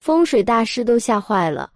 风水大师都吓坏了。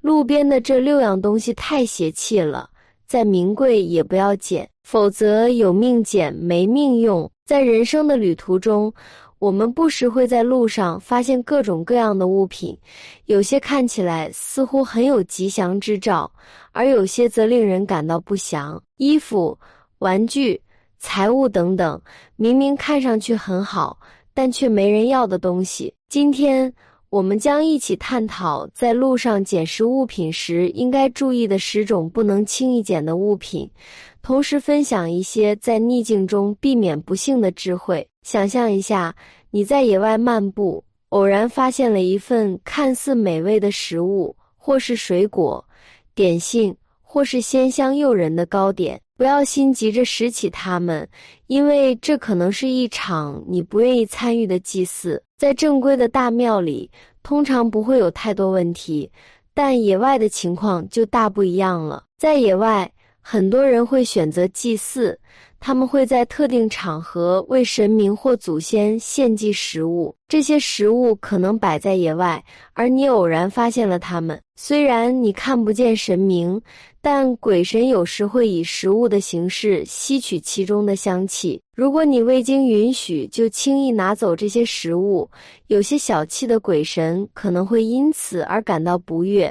路边的这六样东西太邪气了，再名贵也不要捡，否则有命捡没命用。在人生的旅途中，我们不时会在路上发现各种各样的物品，有些看起来似乎很有吉祥之兆，而有些则令人感到不祥。衣服、玩具、财物等等，明明看上去很好，但却没人要的东西。今天，我们将一起探讨在路上捡拾物品时应该注意的十种不能轻易捡的物品，同时分享一些在逆境中避免不幸的智慧。想象一下，你在野外漫步，偶然发现了一份看似美味的食物，或是水果、点心，或是鲜香诱人的糕点。不要心急着拾起它们，因为这可能是一场你不愿意参与的祭祀。在正规的大庙里，通常不会有太多问题，但野外的情况就大不一样了。在野外，很多人会选择祭祀。他们会在特定场合为神明或祖先献祭食物，这些食物可能摆在野外，而你偶然发现了它们。虽然你看不见神明，但鬼神有时会以食物的形式吸取其中的香气。如果你未经允许就轻易拿走这些食物，有些小气的鬼神可能会因此而感到不悦，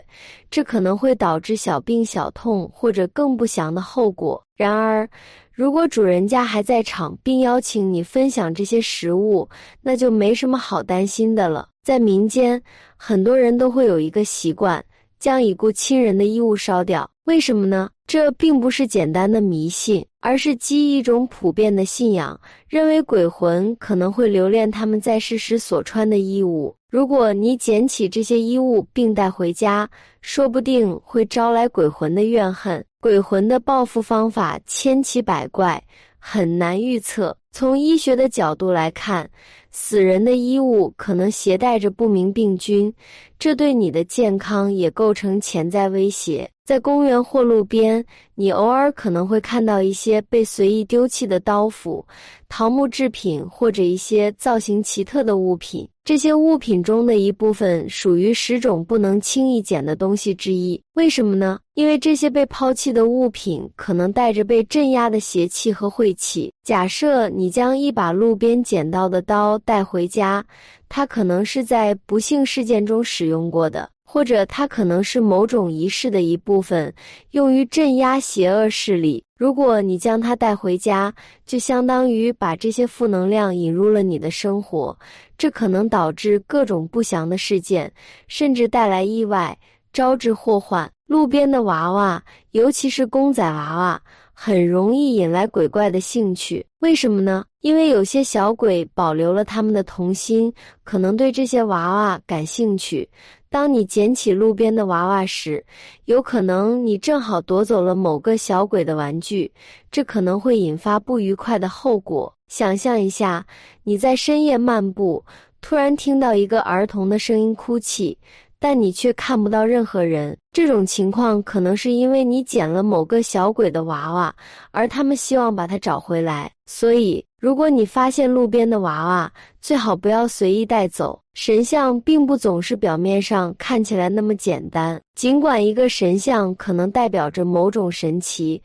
这可能会导致小病小痛或者更不祥的后果。然而，如果主人家还在场，并邀请你分享这些食物，那就没什么好担心的了。在民间，很多人都会有一个习惯，将已故亲人的衣物烧掉。为什么呢？这并不是简单的迷信，而是基于一种普遍的信仰，认为鬼魂可能会留恋他们在世时所穿的衣物。如果你捡起这些衣物并带回家，说不定会招来鬼魂的怨恨。鬼魂的报复方法千奇百怪，很难预测。从医学的角度来看，死人的衣物可能携带着不明病菌，这对你的健康也构成潜在威胁。在公园或路边，你偶尔可能会看到一些被随意丢弃的刀斧、桃木制品或者一些造型奇特的物品。这些物品中的一部分属于十种不能轻易捡的东西之一。为什么呢？因为这些被抛弃的物品可能带着被镇压的邪气和晦气。假设你将一把路边捡到的刀带回家，它可能是在不幸事件中使用过的。或者它可能是某种仪式的一部分，用于镇压邪恶势力。如果你将它带回家，就相当于把这些负能量引入了你的生活，这可能导致各种不祥的事件，甚至带来意外，招致祸患。路边的娃娃，尤其是公仔娃娃，很容易引来鬼怪的兴趣。为什么呢？因为有些小鬼保留了他们的童心，可能对这些娃娃感兴趣。当你捡起路边的娃娃时，有可能你正好夺走了某个小鬼的玩具，这可能会引发不愉快的后果。想象一下，你在深夜漫步，突然听到一个儿童的声音哭泣。但你却看不到任何人，这种情况可能是因为你捡了某个小鬼的娃娃，而他们希望把它找回来。所以，如果你发现路边的娃娃，最好不要随意带走。神像并不总是表面上看起来那么简单，尽管一个神像可能代表着某种神奇，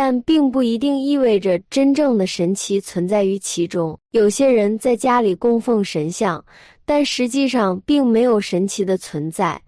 但并不一定意味着真正的神奇存在于其中。有些人在家里供奉神像。但实际上并没有神奇的存在，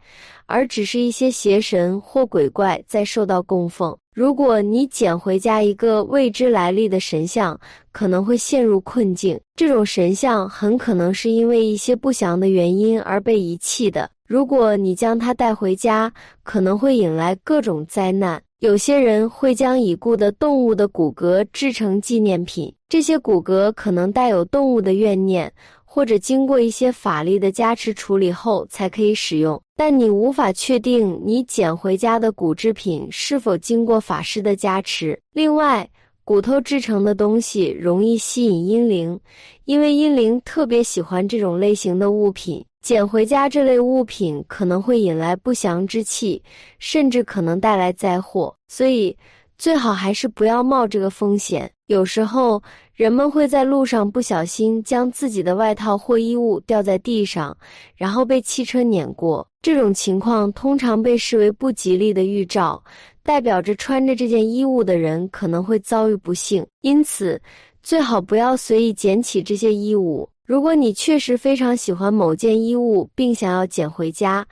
而只是一些邪神或鬼怪在受到供奉。如果你捡回家一个未知来历的神像，可能会陷入困境。这种神像很可能是因为一些不祥的原因而被遗弃的。如果你将它带回家，可能会引来各种灾难。有些人会将已故的动物的骨骼制成纪念品，这些骨骼可能带有动物的怨念。或者经过一些法力的加持处理后才可以使用，但你无法确定你捡回家的骨制品是否经过法师的加持。另外，骨头制成的东西容易吸引阴灵，因为阴灵特别喜欢这种类型的物品。捡回家这类物品可能会引来不祥之气，甚至可能带来灾祸，所以最好还是不要冒这个风险。有时候，人们会在路上不小心将自己的外套或衣物掉在地上，然后被汽车碾过。这种情况通常被视为不吉利的预兆，代表着穿着这件衣物的人可能会遭遇不幸。因此，最好不要随意捡起这些衣物。如果你确实非常喜欢某件衣物，并想要捡回家，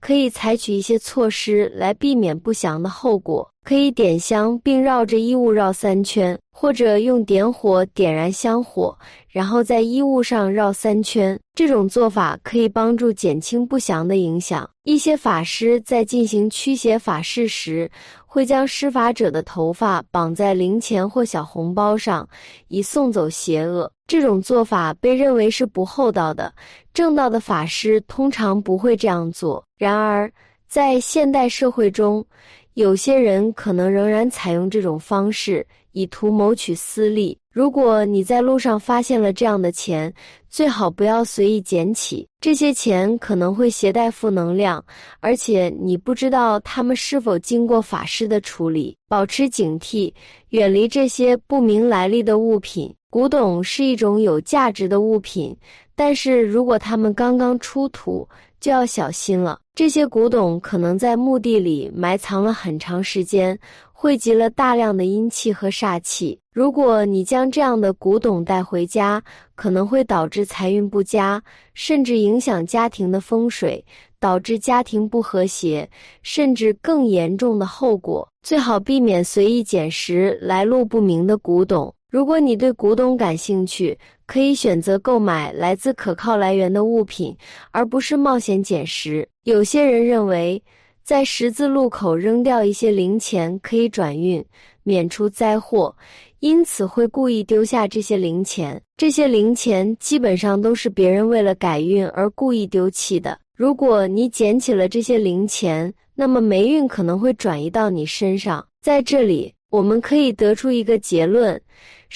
可以采取一些措施来避免不祥的后果。可以点香，并绕着衣物绕三圈，或者用点火点燃香火，然后在衣物上绕三圈。这种做法可以帮助减轻不祥的影响。一些法师在进行驱邪法事时，会将施法者的头发绑在零钱或小红包上，以送走邪恶。这种做法被认为是不厚道的。正道的法师通常不会这样做。然而，在现代社会中，有些人可能仍然采用这种方式，以图谋取私利。如果你在路上发现了这样的钱，最好不要随意捡起。这些钱可能会携带负能量，而且你不知道他们是否经过法师的处理。保持警惕，远离这些不明来历的物品。古董是一种有价值的物品，但是如果它们刚刚出土，就要小心了。这些古董可能在墓地里埋藏了很长时间，汇集了大量的阴气和煞气。如果你将这样的古董带回家，可能会导致财运不佳，甚至影响家庭的风水，导致家庭不和谐，甚至更严重的后果。最好避免随意捡拾来路不明的古董。如果你对古董感兴趣，可以选择购买来自可靠来源的物品，而不是冒险捡拾。有些人认为，在十字路口扔掉一些零钱可以转运，免除灾祸，因此会故意丢下这些零钱。这些零钱基本上都是别人为了改运而故意丢弃的。如果你捡起了这些零钱，那么霉运可能会转移到你身上。在这里，我们可以得出一个结论。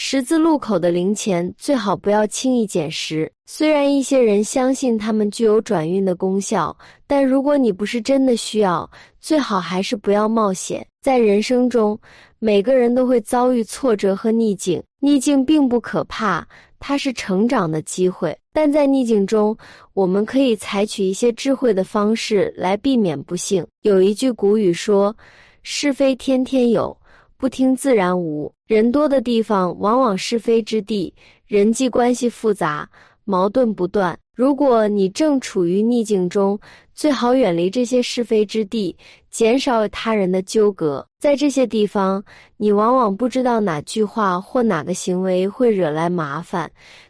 十字路口的零钱最好不要轻易捡拾。虽然一些人相信它们具有转运的功效，但如果你不是真的需要，最好还是不要冒险。在人生中，每个人都会遭遇挫折和逆境，逆境并不可怕，它是成长的机会。但在逆境中，我们可以采取一些智慧的方式来避免不幸。有一句古语说：“是非天天有。”不听自然无。人多的地方往往是非之地，人际关系复杂，矛盾不断。如果你正处于逆境中，最好远离这些是非之地，减少与他人的纠葛。在这些地方，你往往不知道哪句话或哪个行为会惹来麻烦，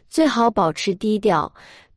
最好保持低调。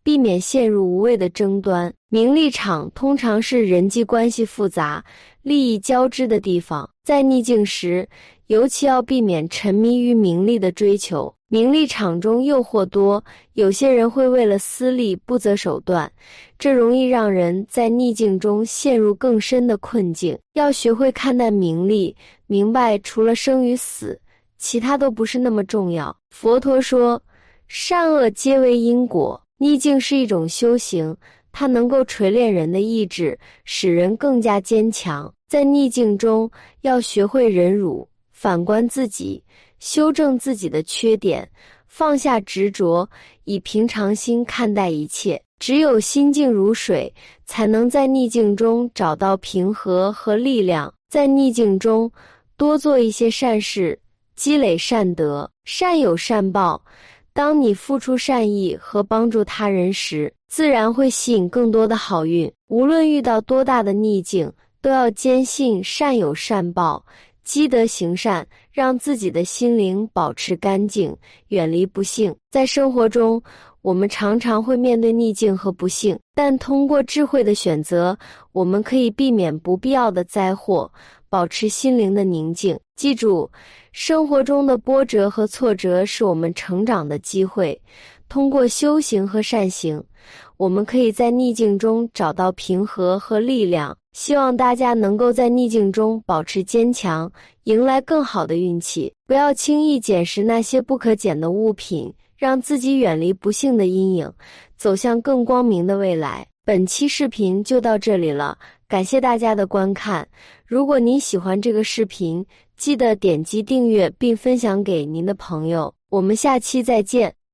避免陷入无谓的争端。名利场通常是人际关系复杂、利益交织的地方，在逆境时，尤其要避免沉迷于名利的追求。名利场中诱惑多，有些人会为了私利不择手段，这容易让人在逆境中陷入更深的困境。要学会看淡名利，明白除了生与死，其他都不是那么重要。佛陀说：“善恶皆为因果。”逆境是一种修行，它能够锤炼人的意志，使人更加坚强。在逆境中，要学会忍辱，反观自己，修正自己的缺点，放下执着，以平常心看待一切。只有心静如水，才能在逆境中找到平和和力量。在逆境中，多做一些善事，积累善德，善有善报。当你付出善意和帮助他人时，自然会吸引更多的好运。无论遇到多大的逆境，都要坚信善有善报，积德行善，让自己的心灵保持干净，远离不幸。在生活中，我们常常会面对逆境和不幸，但通过智慧的选择，我们可以避免不必要的灾祸，保持心灵的宁静。记住。生活中的波折和挫折是我们成长的机会。通过修行和善行，我们可以在逆境中找到平和和力量。希望大家能够在逆境中保持坚强，迎来更好的运气。不要轻易捡拾那些不可捡的物品，让自己远离不幸的阴影，走向更光明的未来。本期视频就到这里了。感谢大家的观看。如果您喜欢这个视频，记得点击订阅并分享给您的朋友。我们下期再见。